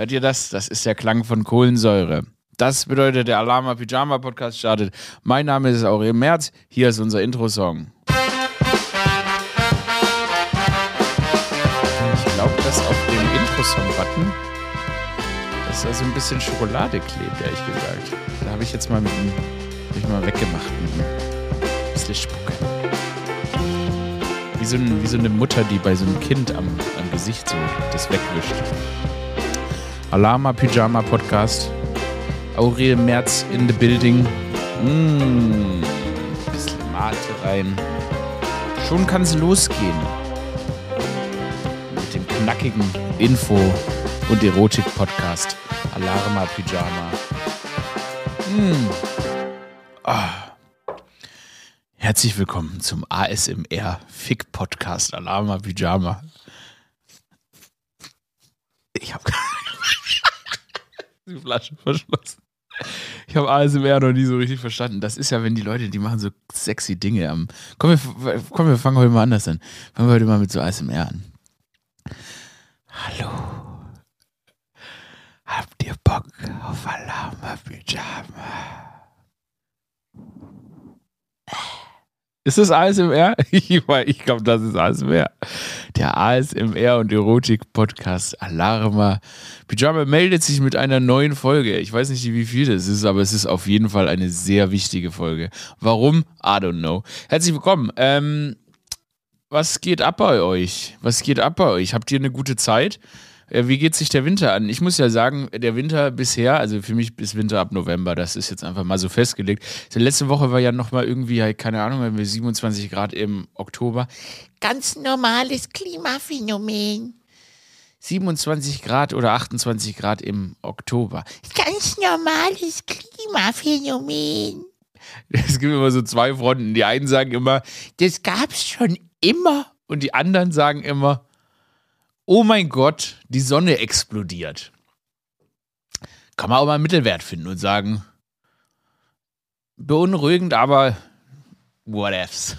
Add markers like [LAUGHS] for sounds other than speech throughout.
Hört ihr das? Das ist der Klang von Kohlensäure. Das bedeutet, der Alama Pyjama Podcast startet. Mein Name ist Aurel Merz. Hier ist unser Intro-Song. Ich glaube, dass auf dem Intro-Song-Button, dass da so ein bisschen Schokolade klebt, ehrlich gesagt. Da habe ich jetzt mal mit dem, ich mal weggemacht mit ein bisschen Spucke. Wie so, ein, wie so eine Mutter, die bei so einem Kind am, am Gesicht so das wegwischt. Alama Pyjama Podcast. Aurel Merz in the building. Mmh, bisschen Mate rein. Schon kann es losgehen. Mit dem knackigen Info- und Erotik-Podcast Alarma Pyjama. Mmh. Ah. Herzlich willkommen zum ASMR Fick Podcast Alarma Pyjama. Ich habe die Flasche verschlossen. Ich habe ASMR noch nie so richtig verstanden. Das ist ja, wenn die Leute, die machen so sexy Dinge am. Komm, wir, komm, wir fangen heute mal anders an. Fangen wir heute mal mit so ASMR an. Hallo. Habt ihr Bock auf Alarma Pyjama? Ist das ASMR? [LAUGHS] Ich glaube, das ist ASMR. Der ASMR und Erotik-Podcast Alarma. Pyjama meldet sich mit einer neuen Folge. Ich weiß nicht, wie viel das ist, aber es ist auf jeden Fall eine sehr wichtige Folge. Warum? I don't know. Herzlich willkommen. Ähm, was geht ab bei euch? Was geht ab bei euch? Habt ihr eine gute Zeit? Äh, wie geht sich der Winter an? Ich muss ja sagen, der Winter bisher, also für mich ist Winter ab November, das ist jetzt einfach mal so festgelegt. Letzte Woche war ja nochmal irgendwie, keine Ahnung, wir 27 Grad im Oktober. Ganz normales Klimaphänomen. 27 Grad oder 28 Grad im Oktober. Ganz normales Klimaphänomen. Es gibt immer so zwei Fronten. Die einen sagen immer, das gab es schon immer. Und die anderen sagen immer, oh mein Gott, die Sonne explodiert. Kann man auch mal einen Mittelwert finden und sagen, beunruhigend, aber whatevs.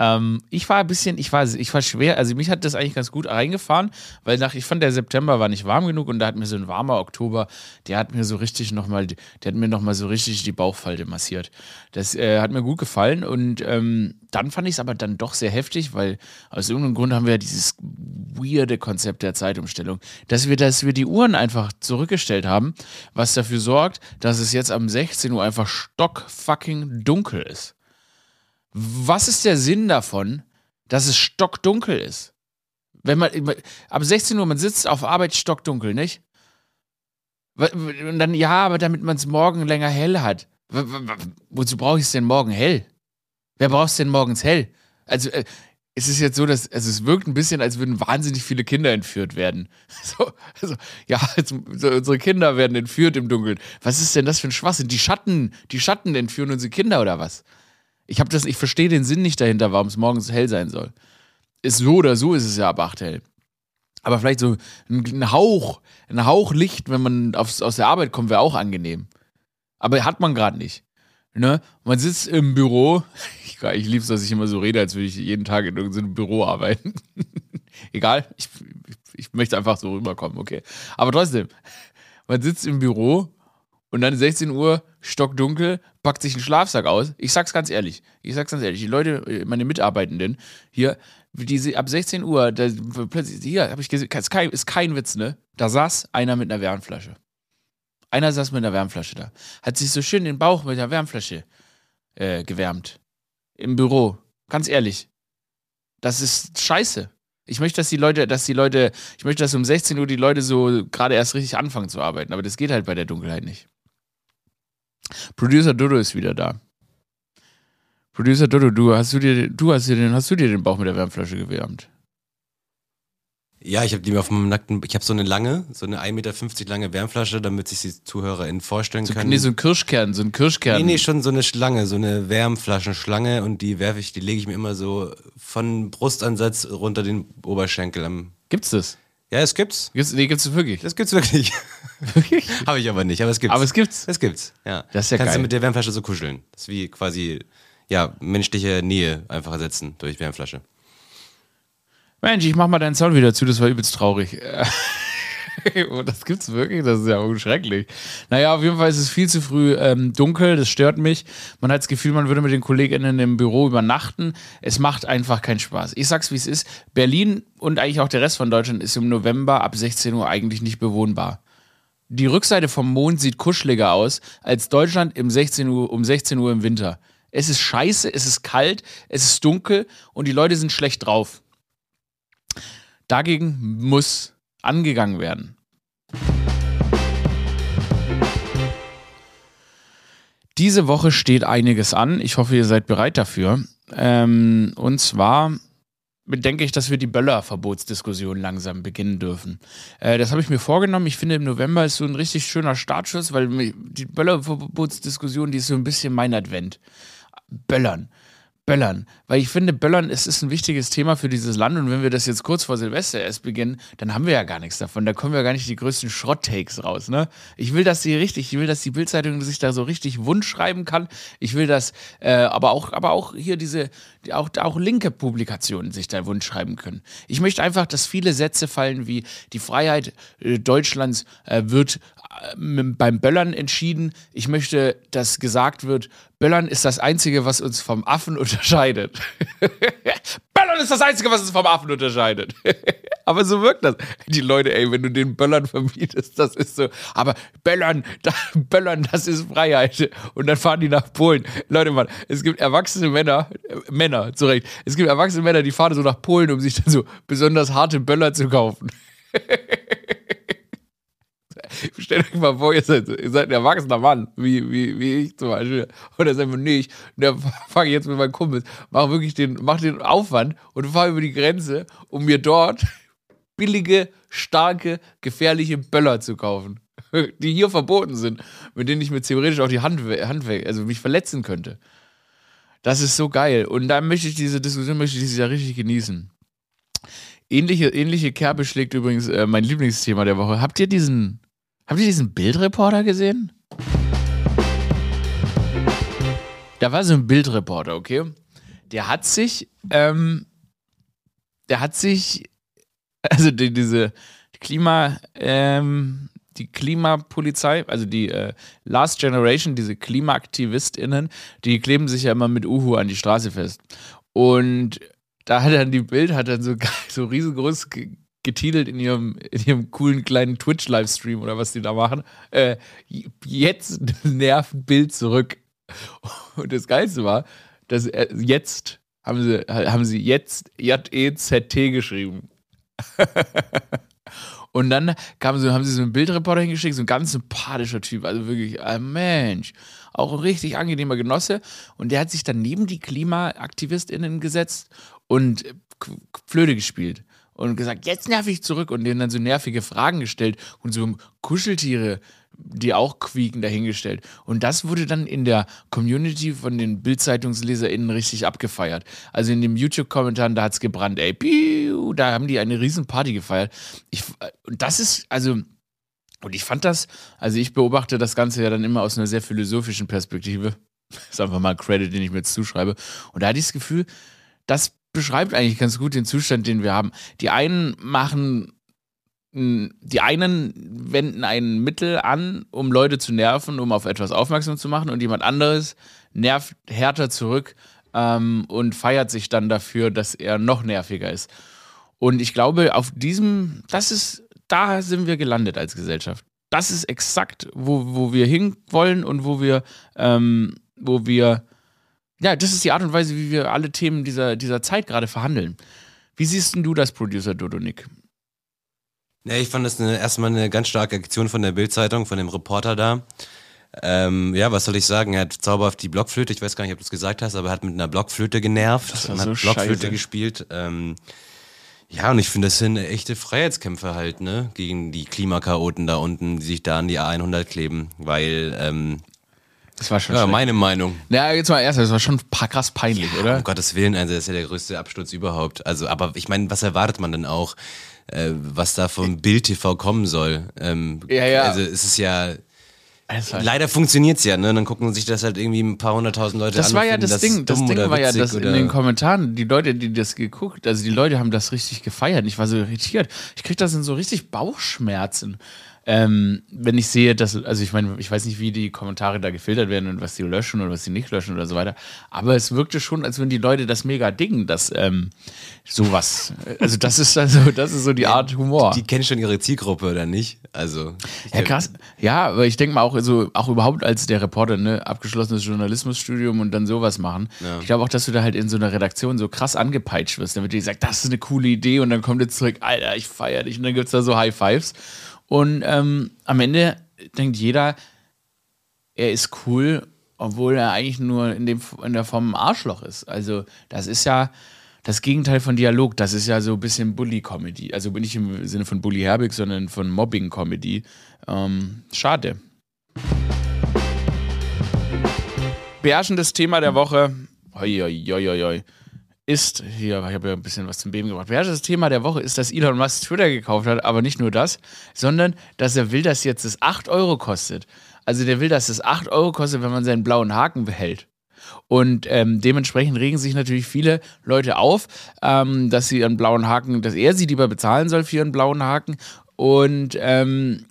Ähm, ich war ein bisschen, ich war, ich war schwer, also mich hat das eigentlich ganz gut reingefahren, weil nach, ich fand, der September war nicht warm genug und da hat mir so ein warmer Oktober, der hat mir so richtig nochmal, der hat mir nochmal so richtig die Bauchfalte massiert. Das äh, hat mir gut gefallen und ähm, dann fand ich es aber dann doch sehr heftig, weil aus irgendeinem Grund haben wir ja dieses weirde Konzept der Zeitumstellung, dass wir, dass wir die Uhren einfach zurückgestellt haben, was dafür sorgt, dass es jetzt am 16 Uhr einfach stockfucking dunkel ist. Was ist der Sinn davon, dass es stockdunkel ist? Wenn man ab 16 Uhr, man sitzt auf Arbeit stockdunkel, nicht? Und dann, ja, aber damit man es morgen länger hell hat. Wozu brauche ich es denn morgen hell? Wer braucht es denn morgens hell? Also, äh, es ist jetzt so, dass also es wirkt ein bisschen, als würden wahnsinnig viele Kinder entführt werden. [LAUGHS] So, also, ja, also, unsere Kinder werden entführt im Dunkeln. Was ist denn das für ein Schwachsinn? Die Schatten, die Schatten entführen unsere Kinder oder was? Ich habe das, ich verstehe den Sinn nicht dahinter, warum es morgens hell sein soll. Ist so oder so ist es ja ab 8 hell. Aber vielleicht so ein Hauch, ein Hauch Licht, wenn man aufs, aus der Arbeit kommt, wäre auch angenehm. Aber hat man gerade nicht. Ne? Man sitzt im Büro. [LAUGHS] Ich, ich liebe es, dass ich immer so rede, als würde ich jeden Tag in irgendeinem Büro arbeiten. [LAUGHS] Egal, ich, ich möchte einfach so rüberkommen, okay. Aber trotzdem, man sitzt im Büro und dann 16 Uhr, stockdunkel, packt sich einen Schlafsack aus. Ich sag's ganz ehrlich. Ich sag's ganz ehrlich. Die Leute, meine Mitarbeitenden hier, die, ab 16 Uhr, da, plötzlich, hier habe ich gesehen, ist kein, ist kein Witz, ne? Da saß einer mit einer Wärmflasche. Einer saß mit einer Wärmflasche da. Hat sich so schön den Bauch mit der Wärmflasche äh, gewärmt. Im Büro. Ganz ehrlich. Das ist scheiße. Ich möchte, dass die Leute, dass die Leute, ich möchte, dass um 16 Uhr die Leute so gerade erst richtig anfangen zu arbeiten. Aber das geht halt bei der Dunkelheit nicht. Producer Dodo ist wieder da. Producer Dodo, du hast du dir, du hast dir den, hast du dir den Bauch mit der Wärmflasche gewärmt? Ja, ich habe die mir auf meinem nackten, ich habe so eine lange, so eine 1,50 Meter lange Wärmflasche, damit sich die ZuhörerInnen vorstellen so, können. Nee, so ein Kirschkern, so ein Kirschkern. Nee, nee, schon so eine Schlange, so eine Wärmflaschenschlange und die werfe ich, die lege ich mir immer so von Brustansatz runter den Oberschenkel am. Gibt's das? Ja, es gibt's. gibt's nee, gibt's wirklich? Das gibt's wirklich. [LAUGHS] Wirklich? Habe ich aber nicht, aber es gibt's. Aber es gibt's. Es gibt's, ja. Das ist ja Kannst geil. du mit der Wärmflasche so kuscheln. Das ist wie quasi, ja, menschliche Nähe einfach ersetzen durch Wärmflasche. Mensch, ich mach mal deinen Sound wieder zu, das war übelst traurig. [LAUGHS] [LAUGHS] Oh, das gibt's wirklich, das ist ja unschrecklich. Naja, auf jeden Fall ist es viel zu früh ähm, dunkel, das stört mich. Man hat das Gefühl, man würde mit den KollegInnen im Büro übernachten. Es macht einfach keinen Spaß. Ich sag's, wie es ist. Berlin und eigentlich auch der Rest von Deutschland ist im November ab 16 Uhr eigentlich nicht bewohnbar. Die Rückseite vom Mond sieht kuscheliger aus als Deutschland im 16 Uhr, um 16 Uhr im Winter. Es ist scheiße, es ist kalt, es ist dunkel und die Leute sind schlecht drauf. Dagegen muss angegangen werden. Diese Woche steht einiges an. Ich hoffe, ihr seid bereit dafür. Ähm, und zwar denke ich, dass wir die Böller-Verbotsdiskussion langsam beginnen dürfen. Äh, das habe ich mir vorgenommen. Ich finde, im November ist so ein richtig schöner Startschuss, weil die Böller-Verbotsdiskussion, die ist so ein bisschen mein Advent. Böllern. Böllern. Weil ich finde, Böllern ist, ist ein wichtiges Thema für dieses Land und wenn wir das jetzt kurz vor Silvester erst beginnen, dann haben wir ja gar nichts davon. Da kommen wir gar nicht die größten Schrott-Takes raus. Ne? Ich will, dass sie richtig, ich will, dass die Bildzeitung sich da so richtig wund schreiben kann. Ich will, dass äh, aber, auch, aber auch hier diese, auch, auch linke Publikationen sich da wund schreiben können. Ich möchte einfach, dass viele Sätze fallen wie die Freiheit äh, Deutschlands äh, wird beim Böllern entschieden. Ich möchte, dass gesagt wird, Böllern ist das Einzige, was uns vom Affen [LAUGHS] unterscheidet. Böllern ist das Einzige, was uns vom Affen unterscheidet. [LAUGHS] aber so wirkt das. Die Leute, ey, wenn du den Böllern verbietest, das ist so. Aber Böllern, [LAUGHS] da, Böllern, das ist Freiheit. Und dann fahren die nach Polen. Leute, Mann, es gibt erwachsene Männer, äh, Männer, zu Recht. Es gibt erwachsene Männer, die fahren so nach Polen, um sich dann so besonders harte Böller zu kaufen. [LAUGHS] Stellt euch mal vor, ihr seid, ihr seid ein erwachsener Mann, wie, wie, wie ich zum Beispiel. Und dann sagen wir, nee, ich [LAUGHS] fange jetzt mit meinen Kumpels, mach wirklich den, mach den Aufwand und fahre über die Grenze, um mir dort [LAUGHS] billige, starke, gefährliche Böller zu kaufen. Die hier verboten sind, mit denen ich mir theoretisch auch die Hand, Hand also mich verletzen könnte. Das ist so geil. Und da möchte ich diese Diskussion möchte ich dieses Jahr richtig genießen. Ähnliche, ähnliche Kerbe schlägt übrigens äh, mein Lieblingsthema der Woche. Habt ihr diesen Habt ihr diesen Bildreporter gesehen? Da war so ein Bildreporter, okay? Der hat sich, ähm, der hat sich, [LAUGHS] also die, diese Klima, ähm, die Klimapolizei, also die äh, Last Generation, diese KlimaaktivistInnen, die kleben sich ja immer mit Uhu an die Straße fest. Und da hat dann die Bild, hat dann so, [LAUGHS] so riesengroß getitelt in ihrem, in ihrem coolen kleinen Twitch-Livestream oder was die da machen. Äh, jetzt [LAUGHS] nervt Bild zurück. Und das Geilste war, dass jetzt haben sie, haben sie jetzt J-E-Z-T geschrieben. [LAUGHS] Und dann so, haben sie so einen Bildreporter hingeschickt, so ein ganz sympathischer Typ, also wirklich ein Mensch, auch ein richtig angenehmer Genosse. Und der hat sich dann neben die KlimaaktivistInnen gesetzt und Flöte gespielt und gesagt, jetzt nerv ich zurück und denen dann so nervige Fragen gestellt und so Kuscheltiere, die auch quieken, dahingestellt. Und das wurde dann in der Community von den BildzeitungsleserInnen richtig abgefeiert. Also in den YouTube-Kommentaren, da hat es gebrannt, ey, piu, da haben die eine riesen Party gefeiert. Ich, und das ist, also, und ich fand das, also ich beobachte das Ganze ja dann immer aus einer sehr philosophischen Perspektive. Das [LAUGHS] ist einfach mal ein Credit, den ich mir jetzt zuschreibe. Und da hatte ich das Gefühl, das beschreibt eigentlich ganz gut den Zustand, den wir haben. Die einen machen, die einen wenden ein Mittel an, um Leute zu nerven, um auf etwas aufmerksam zu machen, und jemand anderes nervt härter zurück ähm, und feiert sich dann dafür, dass er noch nerviger ist. Und ich glaube, auf diesem, das ist, da sind wir gelandet als Gesellschaft. Das ist exakt, wo, wo wir hinwollen und wo wir, ähm, wo wir ja, das ist die Art und Weise, wie wir alle Themen dieser, dieser Zeit gerade verhandeln. Wie siehst denn du das, Producer Dodonik? Ja, ich fand das eine, erstmal eine ganz starke Aktion von der Bildzeitung, von dem Reporter da. Ähm, ja, was soll ich sagen? Er hat zauberhaft die Blockflöte, ich weiß gar nicht, ob du es gesagt hast, aber er hat mit einer Blockflöte genervt und so hat Blockflöte scheiße. gespielt. Ähm, ja, und ich finde, das sind echte Freiheitskämpfe halt, ne? Gegen die Klimakaoten da unten, die sich da an die A100 kleben. Weil ähm, das war schon Ja, meine Meinung. Ja, jetzt mal erst, das war schon krass peinlich, ja, oder? Um Gottes Willen, also das ist ja der größte Absturz überhaupt. Also, aber ich meine, was erwartet man denn auch, äh, was da vom Bild TV kommen soll? Ähm, ja, ja. Also es ist ja, Leider funktioniert es ja, ne? Dann gucken sich das halt irgendwie ein paar hunderttausend Leute das an. War ja das, das Ding, das Ding war ja das in den Kommentaren, die Leute, die das geguckt, also die Leute haben das richtig gefeiert. Ich war so irritiert. Ich krieg das in so richtig Bauchschmerzen. Ähm, wenn ich sehe, dass, also ich meine, ich weiß nicht, wie die Kommentare da gefiltert werden und was sie löschen oder was sie nicht löschen oder so weiter, aber es wirkte schon, als wenn die Leute das mega dingen, dass ähm, sowas, also das ist also, das ist so die Art Humor. Die, die kennen schon ihre Zielgruppe oder nicht? Also. Ja, krass. Ja, aber ich denke mal auch, also auch überhaupt als der Reporter, ne, abgeschlossenes Journalismusstudium und dann sowas machen. Ja. Ich glaube auch, dass du da halt in so einer Redaktion so krass angepeitscht wirst. Dann wird dir gesagt, das ist eine coole Idee und dann kommt jetzt zurück, Alter, ich feier dich und dann gibt es da so High Fives. Und ähm, am Ende denkt jeder, er ist cool, obwohl er eigentlich nur in, dem, in der Form ein Arschloch ist. Also, das ist ja das Gegenteil von Dialog. Das ist ja so ein bisschen Bully-Comedy. Also bin ich im Sinne von Bully Herbig, sondern von Mobbing-Comedy. Ähm, schade. Beherrschendes Thema der Woche. Hoi, hoi, hoi, hoi ist, hier, ich habe ja ein bisschen was zum Beben gebracht. Das Thema der Woche ist, dass Elon Musk Twitter gekauft hat, aber nicht nur das, sondern dass er will, dass jetzt es 8 Euro kostet. Also der will, dass es 8 Euro kostet, wenn man seinen blauen Haken behält. Und ähm, dementsprechend regen sich natürlich viele Leute auf, ähm, dass sie ihren blauen Haken, dass er sie lieber bezahlen soll für ihren blauen Haken. Und ähm,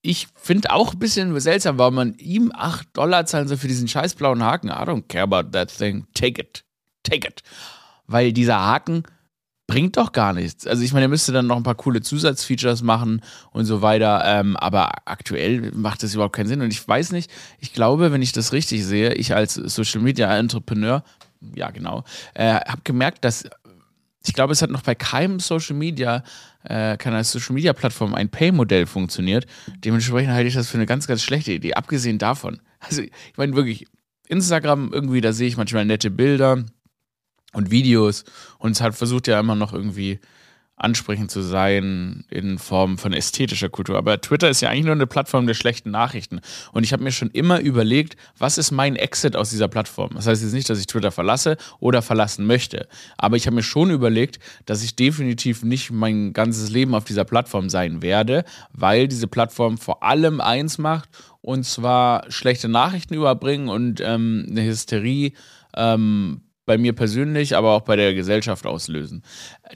ich finde auch ein bisschen seltsam, warum man ihm 8 Dollar zahlen soll für diesen scheiß blauen Haken. I don't care about that thing. Take it. Take it weil dieser Haken bringt doch gar nichts. Also ich meine, er müsste dann noch ein paar coole Zusatzfeatures machen und so weiter, ähm, aber aktuell macht das überhaupt keinen Sinn und ich weiß nicht, ich glaube, wenn ich das richtig sehe, ich als Social Media Entrepreneur, ja genau, äh, habe gemerkt, dass ich glaube, es hat noch bei keinem Social Media, äh, keiner Social Media Plattform ein Pay-Modell funktioniert. Dementsprechend halte ich das für eine ganz, ganz schlechte Idee. Abgesehen davon, also ich meine wirklich, Instagram irgendwie, da sehe ich manchmal nette Bilder, und Videos und es hat versucht ja immer noch irgendwie ansprechend zu sein in Form von ästhetischer Kultur. Aber Twitter ist ja eigentlich nur eine Plattform der schlechten Nachrichten. Und ich habe mir schon immer überlegt, was ist mein Exit aus dieser Plattform? Das heißt jetzt nicht, dass ich Twitter verlasse oder verlassen möchte. Aber ich habe mir schon überlegt, dass ich definitiv nicht mein ganzes Leben auf dieser Plattform sein werde, weil diese Plattform vor allem eins macht, und zwar schlechte Nachrichten überbringen und ähm, eine Hysterie ähm, bei mir persönlich, aber auch bei der Gesellschaft auslösen.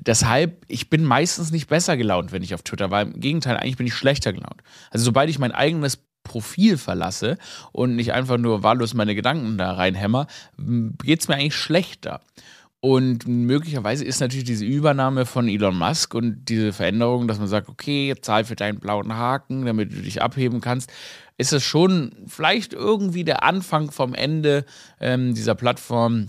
Deshalb, ich bin meistens nicht besser gelaunt, wenn ich auf Twitter war. Im Gegenteil, eigentlich bin ich schlechter gelaunt. Also sobald ich mein eigenes Profil verlasse und nicht einfach nur wahllos meine Gedanken da reinhämmer, geht es mir eigentlich schlechter. Und möglicherweise ist natürlich diese Übernahme von Elon Musk und diese Veränderung, dass man sagt, okay, zahl für deinen blauen Haken, damit du dich abheben kannst, ist es schon vielleicht irgendwie der Anfang vom Ende ähm, dieser Plattform,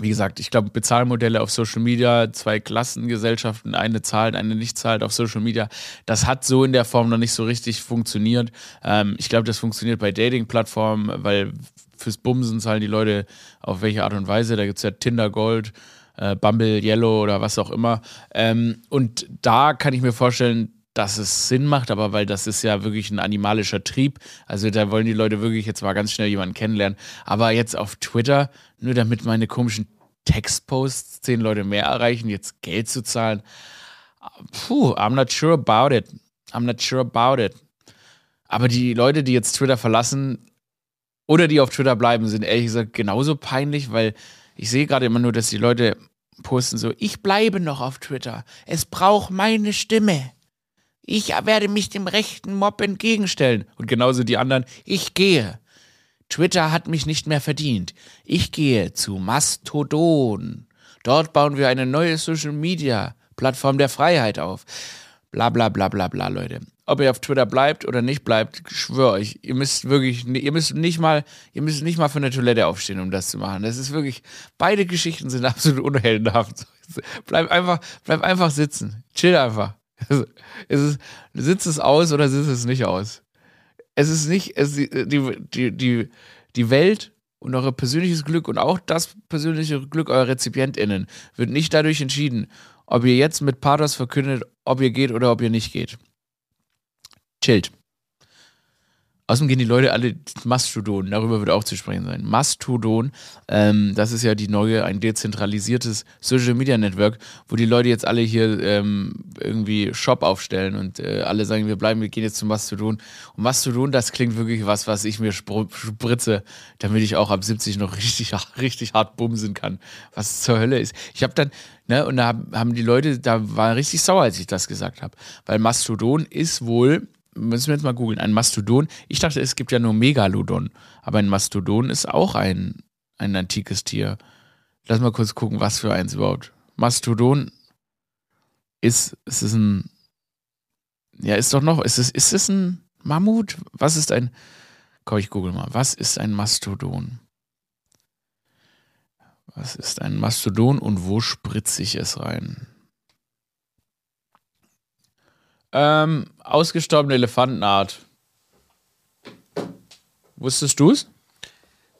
wie gesagt, ich glaube, Bezahlmodelle auf Social Media, zwei Klassengesellschaften, eine zahlt, eine nicht zahlt auf Social Media, das hat so in der Form noch nicht so richtig funktioniert. Ähm, ich glaube, das funktioniert bei Dating-Plattformen, weil fürs Bumsen zahlen die Leute auf welche Art und Weise. Da gibt es ja Tinder Gold, äh, Bumble Yellow oder was auch immer. Ähm, und da kann ich mir vorstellen, dass es Sinn macht, aber weil das ist ja wirklich ein animalischer Trieb. Also da wollen die Leute wirklich jetzt mal ganz schnell jemanden kennenlernen. Aber jetzt auf Twitter, nur damit meine komischen Textposts zehn Leute mehr erreichen, jetzt Geld zu zahlen. Puh, I'm not sure about it. I'm not sure about it. Aber die Leute, die jetzt Twitter verlassen oder die auf Twitter bleiben, sind ehrlich gesagt genauso peinlich, weil ich sehe gerade immer nur, dass die Leute posten so, ich bleibe noch auf Twitter. Es braucht meine Stimme. Ich werde mich dem rechten Mob entgegenstellen. Und genauso die anderen, ich gehe. Twitter hat mich nicht mehr verdient. Ich gehe zu Mastodon. Dort bauen wir eine neue Social Media Plattform der Freiheit auf. Bla bla bla bla bla, Leute. Ob ihr auf Twitter bleibt oder nicht bleibt, schwöre ich, ihr müsst wirklich, ihr müsst nicht mal, ihr müsst nicht mal von der Toilette aufstehen, um das zu machen. Das ist wirklich, beide Geschichten sind [LAUGHS] absolut unheldenhaft. Bleib einfach, bleib einfach sitzen. Chill einfach. Also, ist es, sitzt es aus oder sitzt es nicht aus? Es ist nicht, es, die, die, die, die Welt und euer persönliches Glück und auch das persönliche Glück eurer RezipientInnen wird nicht dadurch entschieden, ob ihr jetzt mit Pathos verkündet, ob ihr geht oder ob ihr nicht geht. Chillt. Außerdem gehen die Leute alle Mastodon, darüber wird auch zu sprechen sein. Mastodon, ähm, das ist ja die neue, ein dezentralisiertes Social Media Network, wo die Leute jetzt alle hier ähm, irgendwie Shop aufstellen und äh, alle sagen, wir bleiben, wir gehen jetzt zum Mastodon. Und Mastodon, das klingt wirklich was, was ich mir spritze, damit ich auch ab 70 noch [LAUGHS] richtig, richtig hart bumsen kann. Was zur Hölle ist. Ich habe dann, ne, und da haben die Leute, da war richtig sauer, als ich das gesagt habe. Weil Mastodon ist wohl müssen wir jetzt mal googeln, ein Mastodon. Ich dachte, es gibt ja nur Megalodon, aber ein Mastodon ist auch ein, ein antikes Tier. Lass mal kurz gucken, was für eins überhaupt. Mastodon ist, ist es ein, ja, ist doch noch, ist es, ist es ein Mammut? Was ist ein, komm, ich google mal, was ist ein Mastodon? Was ist ein Mastodon und wo spritze ich es rein? Ähm, ausgestorbene Elefantenart. Wusstest du es?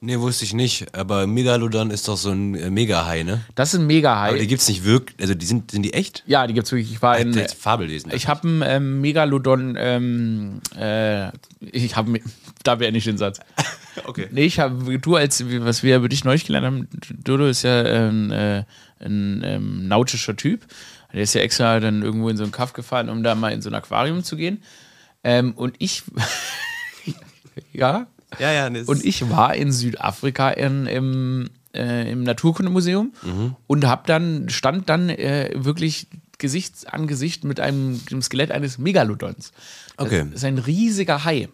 Nee, wusste ich nicht. Aber Megalodon ist doch so ein äh, Megahai, ne? Das ist ein Megahai. Aber die gibt's nicht wirklich. Also die sind, sind die echt? Ja, die gibt's wirklich. Ich war in. Jetzt Fabellesen. Ich habe einen ähm, Megalodon. Ähm, äh, ich habe. Da beende ich den Satz. [LAUGHS] okay. Nee, ich habe. Du, als was wir über dich neulich gelernt haben, Dodo ist ja ähm, äh, ein ähm, nautischer Typ. Der ist ja extra dann irgendwo in so einen Kaff gefahren, um da mal in so ein Aquarium zu gehen. Ähm, und ich, [LAUGHS] ja, ja, ja, und ich war in Südafrika in, im, äh, im Naturkundemuseum mhm. und hab dann, stand dann äh, wirklich Gesicht an Gesicht mit einem dem Skelett eines Megalodons. Okay. Das ist ein riesiger Hai.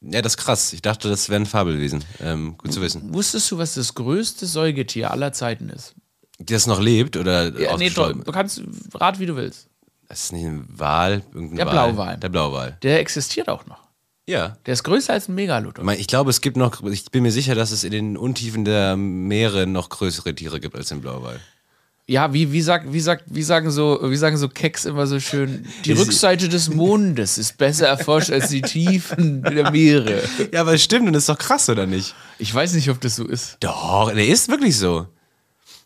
Ja, das ist krass. Ich dachte, das wäre ein Fabelwesen. Ähm, gut zu wissen. Wusstest du, was das größte Säugetier aller Zeiten ist? Das noch lebt oder ja, nee, du kannst rat, wie du willst. Das ist nicht ein Wal, irgendein Der Wal. Blauwal. Der Blauwal. Der existiert auch noch. Ja. Der ist größer als ein Megalodon. Ich glaube, es gibt noch, ich bin mir sicher, dass es in den Untiefen der Meere noch größere Tiere gibt als den Blauwal. Ja, wie, wie, sagt, wie, sagt, wie, sagen so, wie sagen so Keks immer so schön, die Rückseite des Mondes ist besser erforscht als die Tiefen der Meere. Ja, aber es stimmt und ist doch krass, oder nicht? Ich weiß nicht, ob das so ist. Doch, der ist wirklich so.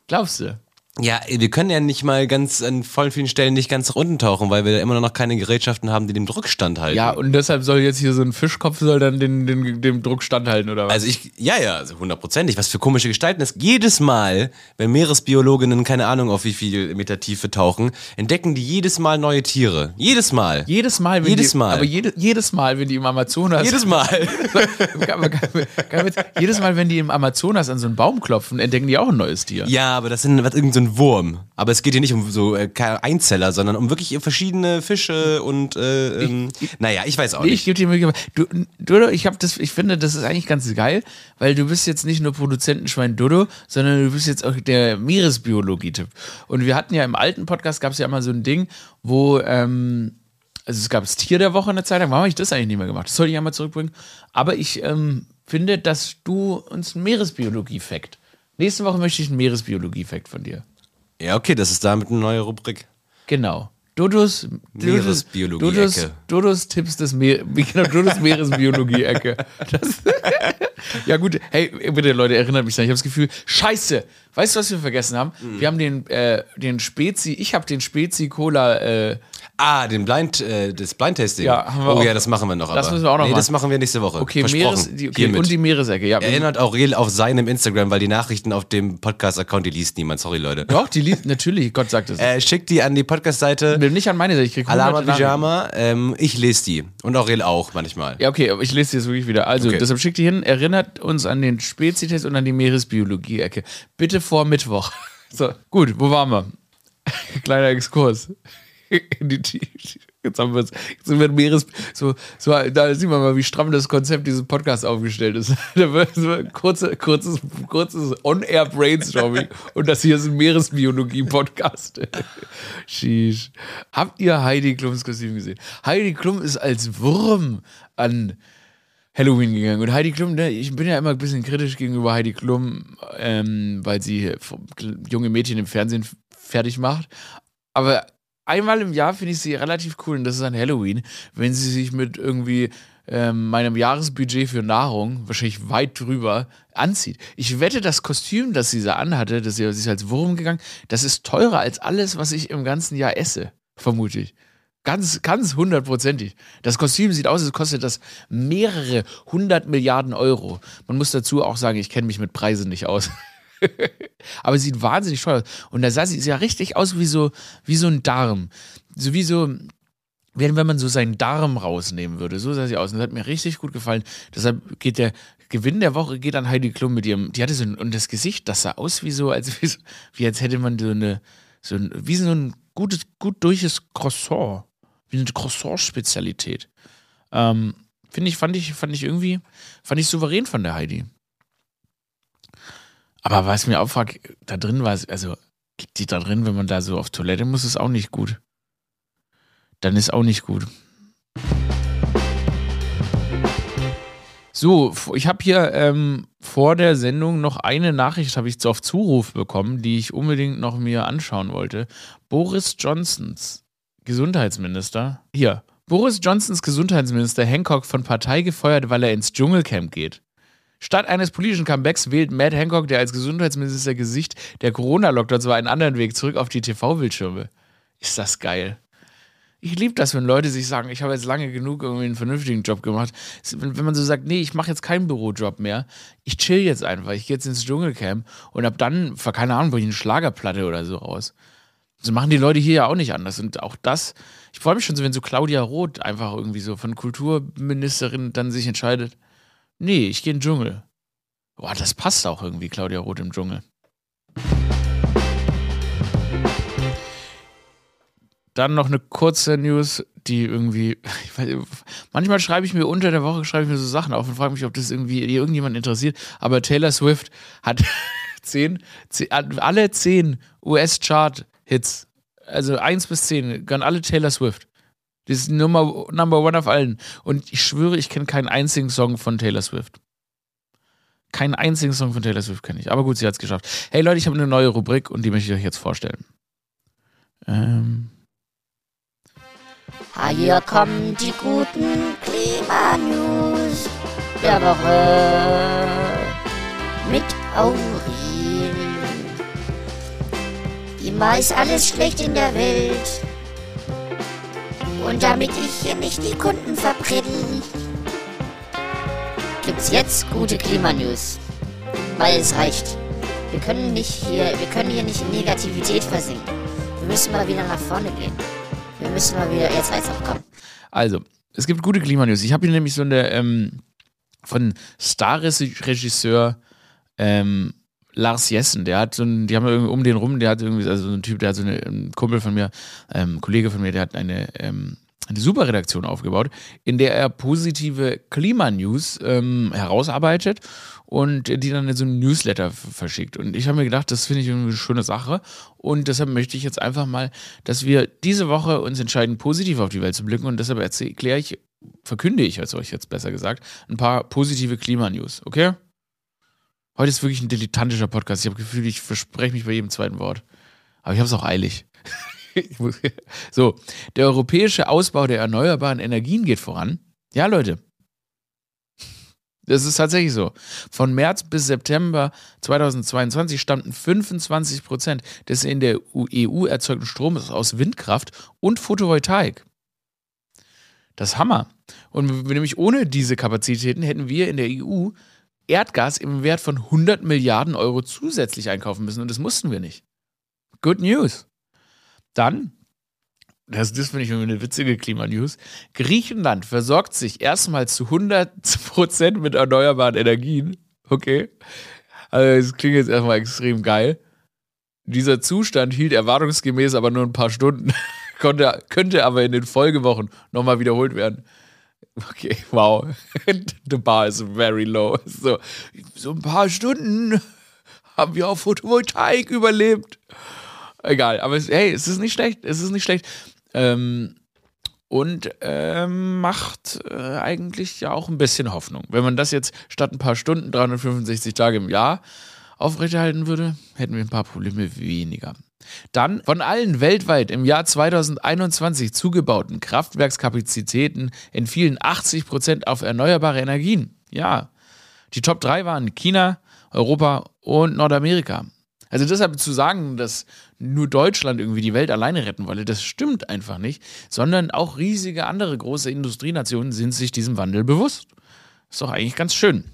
Glaubst du? Ja, wir können ja nicht mal ganz an voll vielen Stellen nicht ganz runtauchen, weil wir da immer noch keine Gerätschaften haben, die dem Druck standhalten. Ja, und deshalb soll jetzt hier so ein Fischkopf soll dann den, den, dem Druck standhalten, oder was? Also ich, ja, ja, also hundertprozentig. Was für komische Gestalten das. Jedes Mal, wenn Meeresbiologinnen, keine Ahnung auf wie viel Meter Tiefe tauchen, entdecken die jedes Mal neue Tiere. Jedes Mal. Jedes Mal, wenn jedes die, Mal. Aber jede, jedes Mal, wenn die im Amazonas. Jedes Mal. [LAUGHS] jedes Mal, wenn die im Amazonas an so einen Baum klopfen, entdecken die auch ein neues Tier. Ja, aber das sind was, irgend so ein Wurm. Aber es geht hier nicht um so äh, Einzeller, sondern um wirklich verschiedene Fische und äh, ähm, ich, naja, ich weiß auch nee, nicht. Ich gebe dir. Du, Dodo, ich das, ich finde, das ist eigentlich ganz geil, weil du bist jetzt nicht nur Produzentenschwein Dodo, sondern du bist jetzt auch der Meeresbiologie-Tipp. Und wir hatten ja im alten Podcast gab es ja immer so ein Ding, wo ähm, also es gab das Tier der Woche in der Zeit lang. Warum habe ich das eigentlich nicht mehr gemacht? Das sollte ich einmal zurückbringen. Aber ich ähm, finde, dass du uns einen Meeresbiologie-Fact. Nächste Woche möchte ich einen Meeresbiologie-Fact von dir. Ja, okay, das ist damit eine neue Rubrik. Genau. Dodos Meeresbiologie-Ecke. Dodos, Dodos Tipps des Meer, [LAUGHS] genau, Dodos Meeresbiologie-Ecke. [LAUGHS] ja gut, hey, bitte Leute, erinnert mich dran. Ich habe das Gefühl, scheiße. Weißt du, was wir vergessen haben? Mhm. Wir haben den, äh, den Spezi, ich habe den Spezi Cola äh, Ah, den Blind, äh, das Blind-Tasting. Ja, haben wir oh auch. ja, das machen wir noch. Das aber. müssen wir auch noch nee, machen. das machen wir nächste Woche. Okay. Meeres, die, okay und die Meeresecke. Ja, Erinnert Aurel auf seinem Instagram, weil die Nachrichten auf dem Podcast-Account, die liest niemand. Sorry, Leute. Doch, die liest, natürlich, Gott sagt es. Äh, schickt die an die Podcast-Seite. Nicht an meine Seite, ich kriege Alama Pyjama. Ähm, ich lese die. Und Aurel auch manchmal. Ja, okay, aber ich lese die jetzt wirklich wieder. Also, Okay. deshalb schickt die hin, erinnert uns an den Spezitest und an die Meeresbiologie-Ecke. Bitte vor Mittwoch. [LAUGHS] So, gut, wo waren wir? [LAUGHS] Kleiner Exkurs. [LAUGHS] Jetzt haben wir es. Jetzt sind wir Meeres. So, so, da sieht man mal, wie stramm das Konzept dieses Podcasts aufgestellt ist. Da wird so ein kurze, kurzes, kurzes On-Air-Brainstorming. und das hier ist ein Meeresbiologie-Podcast. Sheesh. Habt ihr Heidi Klums Kostüm gesehen? Heidi Klum ist als Wurm an Halloween gegangen. Und Heidi Klum, ne, ich bin ja immer ein bisschen kritisch gegenüber Heidi Klum, ähm, weil sie junge Mädchen im Fernsehen fertig macht. Aber einmal im Jahr finde ich sie relativ cool und das ist an Halloween, wenn sie sich mit irgendwie ähm, meinem Jahresbudget für Nahrung, wahrscheinlich weit drüber, anzieht. Ich wette, das Kostüm, das sie da anhatte, das sie, sie ist als Wurm gegangen, das ist teurer als alles, was ich im ganzen Jahr esse, vermute ich. Ganz, ganz hundertprozentig. Das Kostüm sieht aus, als kostet das mehrere hundert Milliarden Euro. Man muss dazu auch sagen, ich kenne mich mit Preisen nicht aus. [LAUGHS] Aber es sieht wahnsinnig toll aus. Und da sah sie ja richtig aus wie so, wie so ein Darm. So wie so, wenn man so seinen Darm rausnehmen würde. So sah sie aus. Und das hat mir richtig gut gefallen. Deshalb geht der Gewinn der Woche geht an Heidi Klum mit ihrem, die hatte so ein, und das Gesicht, das sah aus wie so, als, [LAUGHS] wie, wie als hätte man so eine, so ein, wie so ein gutes, gut durches Croissant wie eine Croissant-Spezialität. Ähm, Finde ich, fand ich, fand ich irgendwie, fand ich souverän von der Heidi. Aber was mir auffragt, da drin war es, also die da drin, wenn man da so auf Toilette muss, ist auch nicht gut. Dann ist auch nicht gut. So, ich habe hier ähm, vor der Sendung noch eine Nachricht, habe ich auf Zuruf bekommen, die ich unbedingt noch mir anschauen wollte. Boris Johnsons Gesundheitsminister. Hier. Boris Johnsons Gesundheitsminister Hancock von Partei gefeuert, weil er ins Dschungelcamp geht. Statt eines politischen Comebacks wählt Matt Hancock, der als Gesundheitsminister Gesicht der Corona-Lockdowns war, einen anderen Weg zurück auf die TV-Bildschirme. Ist das geil. Ich liebe das, wenn Leute sich sagen, ich habe jetzt lange genug irgendwie einen vernünftigen Job gemacht. Wenn man so sagt, nee, ich mache jetzt keinen Bürojob mehr, ich chill jetzt einfach, ich gehe jetzt ins Dschungelcamp und ab dann, keine Ahnung, bringe ich eine Schlagerplatte oder so raus. So machen die Leute hier ja auch nicht anders. Und auch das, ich freue mich schon so, wenn so Claudia Roth einfach irgendwie so von Kulturministerin dann sich entscheidet, nee, ich gehe in den Dschungel. Boah, das passt auch irgendwie, Claudia Roth im Dschungel. Dann noch eine kurze News, die irgendwie, [LAUGHS] weiß, manchmal schreibe ich mir unter der Woche, schreibe ich mir so Sachen auf und frage mich, ob das irgendwie irgendjemand interessiert. Aber Taylor Swift hat [LAUGHS] zehn, zehn alle zehn US-Chart Hits. Also 1 bis 10, gehören alle Taylor Swift. Die ist Nummer, Number One auf allen. Und ich schwöre, ich kenne keinen einzigen Song von Taylor Swift. Keinen einzigen Song von Taylor Swift kenne ich. Aber gut, sie hat es geschafft. Hey Leute, ich habe eine neue Rubrik und die möchte ich euch jetzt vorstellen. Ähm. Hier kommen die guten Klima-News der Woche mit Auri. Immer ist alles schlecht in der Welt. Und damit ich hier nicht die Kunden verprellen, gibt's jetzt gute Klimanews. Weil es reicht. Wir können nicht hier, wir können hier nicht in Negativität versinken. Wir müssen mal wieder nach vorne gehen. Wir müssen mal wieder, jetzt reicht's auch, komm. Also, es gibt gute Klimanews. Ich habe hier nämlich so eine ähm, von Star-Regisseur ähm, Lars Jessen, der hat so ein, die haben irgendwie um den rum, der hat irgendwie, also so ein Typ, der hat so eine, ein Kumpel von mir, ähm, Kollege von mir, der hat eine, ähm, eine super Redaktion aufgebaut, in der er positive Klimanews ähm, herausarbeitet und die dann in so einem Newsletter verschickt. Und ich habe mir gedacht, das finde ich eine schöne Sache. Und deshalb möchte ich jetzt einfach mal, dass wir diese Woche uns entscheiden, positiv auf die Welt zu blicken. Und deshalb erkläre ich, verkünde ich es euch jetzt besser gesagt, ein paar positive Klimanews, okay? Heute ist wirklich ein dilettantischer Podcast. Ich habe Gefühl, ich verspreche mich bei jedem zweiten Wort. Aber ich habe es auch eilig. [LAUGHS] so, der europäische Ausbau der erneuerbaren Energien geht voran. Ja, Leute. Das ist tatsächlich so. Von März bis September 2022 stammten 25 Prozent des in der EU erzeugten Stroms aus Windkraft und Photovoltaik. Das ist Hammer. Und nämlich ohne diese Kapazitäten hätten wir in der EU Erdgas im Wert von 100 Milliarden Euro zusätzlich einkaufen müssen und das mussten wir nicht. Good News. Dann, das, das finde ich eine witzige Klimanews, Griechenland versorgt sich erstmal zu 100% mit erneuerbaren Energien. Okay. Also, das klingt jetzt erstmal extrem geil. Dieser Zustand hielt erwartungsgemäß aber nur ein paar Stunden, [LAUGHS] konnte, könnte aber in den Folgewochen nochmal wiederholt werden. Okay, wow. [LAUGHS] The bar is very low. So, so ein paar Stunden haben wir auf Photovoltaik überlebt. Egal, aber es, hey, es ist nicht schlecht. Es ist nicht schlecht. Ähm, und ähm, macht äh, eigentlich ja auch ein bisschen Hoffnung. Wenn man das jetzt statt ein paar Stunden, 365 Tage im Jahr aufrechterhalten würde, hätten wir ein paar Probleme weniger. Dann von allen weltweit im Jahr 2021 zugebauten Kraftwerkskapazitäten entfielen 80 Prozent auf erneuerbare Energien. Ja, die Top 3 waren China, Europa und Nordamerika. Also deshalb zu sagen, dass nur Deutschland irgendwie die Welt alleine retten wolle, das stimmt einfach nicht, sondern auch riesige andere große Industrienationen sind sich diesem Wandel bewusst. Ist doch eigentlich ganz schön.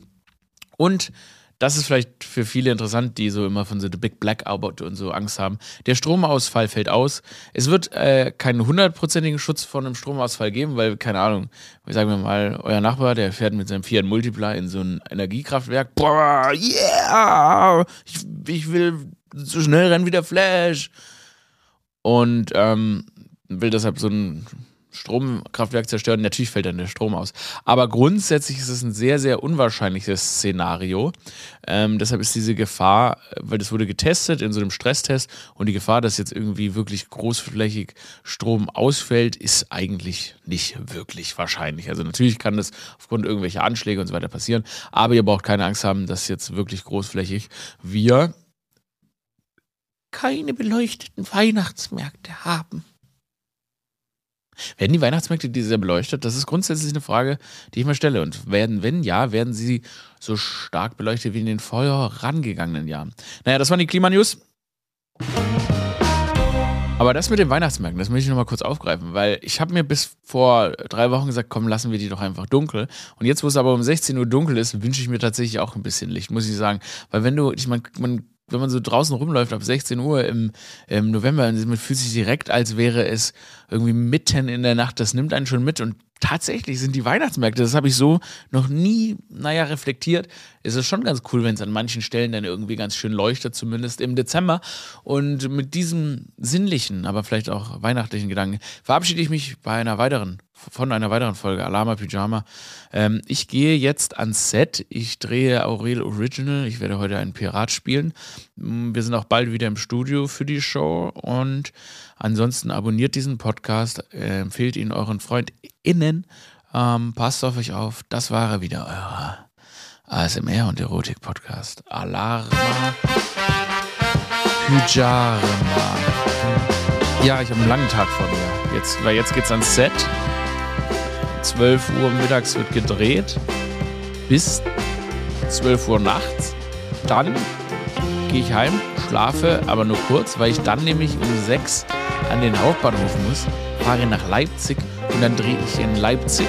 Und das ist vielleicht für viele interessant, die so immer von so The Big Blackout und so Angst haben. Der Stromausfall fällt aus. Es wird äh, keinen hundertprozentigen Schutz vor einem Stromausfall geben, weil, keine Ahnung, sagen wir mal, euer Nachbar, der fährt mit seinem Fiat Multipla in so ein Energiekraftwerk. Boah, yeah! Ich, ich will so schnell rennen wie der Flash. Und ähm, will deshalb so ein Stromkraftwerk zerstören, natürlich fällt dann der Strom aus. Aber grundsätzlich ist es ein sehr, sehr unwahrscheinliches Szenario. Ähm, deshalb ist diese Gefahr, weil das wurde getestet in so einem Stresstest und die Gefahr, dass jetzt irgendwie wirklich großflächig Strom ausfällt, ist eigentlich nicht wirklich wahrscheinlich. Also natürlich kann das aufgrund irgendwelcher Anschläge und so weiter passieren, aber ihr braucht keine Angst haben, dass jetzt wirklich großflächig wir keine beleuchteten Weihnachtsmärkte haben. Werden die Weihnachtsmärkte dieses Jahr beleuchtet? Das ist grundsätzlich eine Frage, die ich mir stelle. Und werden, wenn ja, werden sie so stark beleuchtet wie in den vorangegangenen Jahren? Naja, das waren die Klimanews. Aber das mit den Weihnachtsmärkten, das möchte ich nochmal kurz aufgreifen, weil ich habe mir bis vor drei Wochen gesagt, komm, lassen wir die doch einfach dunkel. Und jetzt, wo es aber um 16 Uhr dunkel ist, wünsche ich mir tatsächlich auch ein bisschen Licht, muss ich sagen. Weil wenn du, ich meine, man wenn man so draußen rumläuft ab 16 Uhr im, im November, man fühlt sich direkt, als wäre es irgendwie mitten in der Nacht. Das nimmt einen schon mit. Und tatsächlich sind die Weihnachtsmärkte, das habe ich so noch nie, naja, reflektiert. Ist es schon ganz cool, wenn es an manchen Stellen dann irgendwie ganz schön leuchtet, zumindest im Dezember. Und mit diesem sinnlichen, aber vielleicht auch weihnachtlichen Gedanken verabschiede ich mich bei einer weiteren von einer weiteren Folge Alama Pyjama. Ähm, ich gehe jetzt ans Set. Ich drehe Aurel Original. Ich werde heute einen Pirat spielen. Mm, wir sind auch bald wieder im Studio für die Show. Und ansonsten abonniert diesen Podcast, äh, empfehlt ihn euren FreundInnen. Ähm, passt auf euch auf. Das war wieder euer ASMR und Erotik-Podcast. Alarma Pyjama. Ja, ich habe einen langen Tag vor mir. Jetzt, weil jetzt geht's ans Set. 12 Uhr mittags wird gedreht bis 12 Uhr nachts. Dann gehe ich heim, schlafe, aber nur kurz, weil ich dann nämlich um 6 an den Hauptbahnhof muss, fahre nach Leipzig und dann drehe ich in Leipzig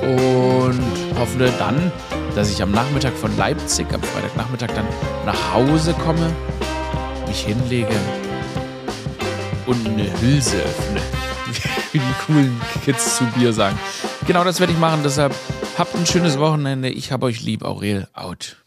und hoffe dann, dass ich am Nachmittag von Leipzig, am Freitagnachmittag dann nach Hause komme, mich hinlege und eine Hülse öffne wie die [LAUGHS] coolen Kids zu Bier sagen. Genau das werde ich machen, deshalb habt ein schönes Wochenende. Ich habe euch lieb, Aurel, out.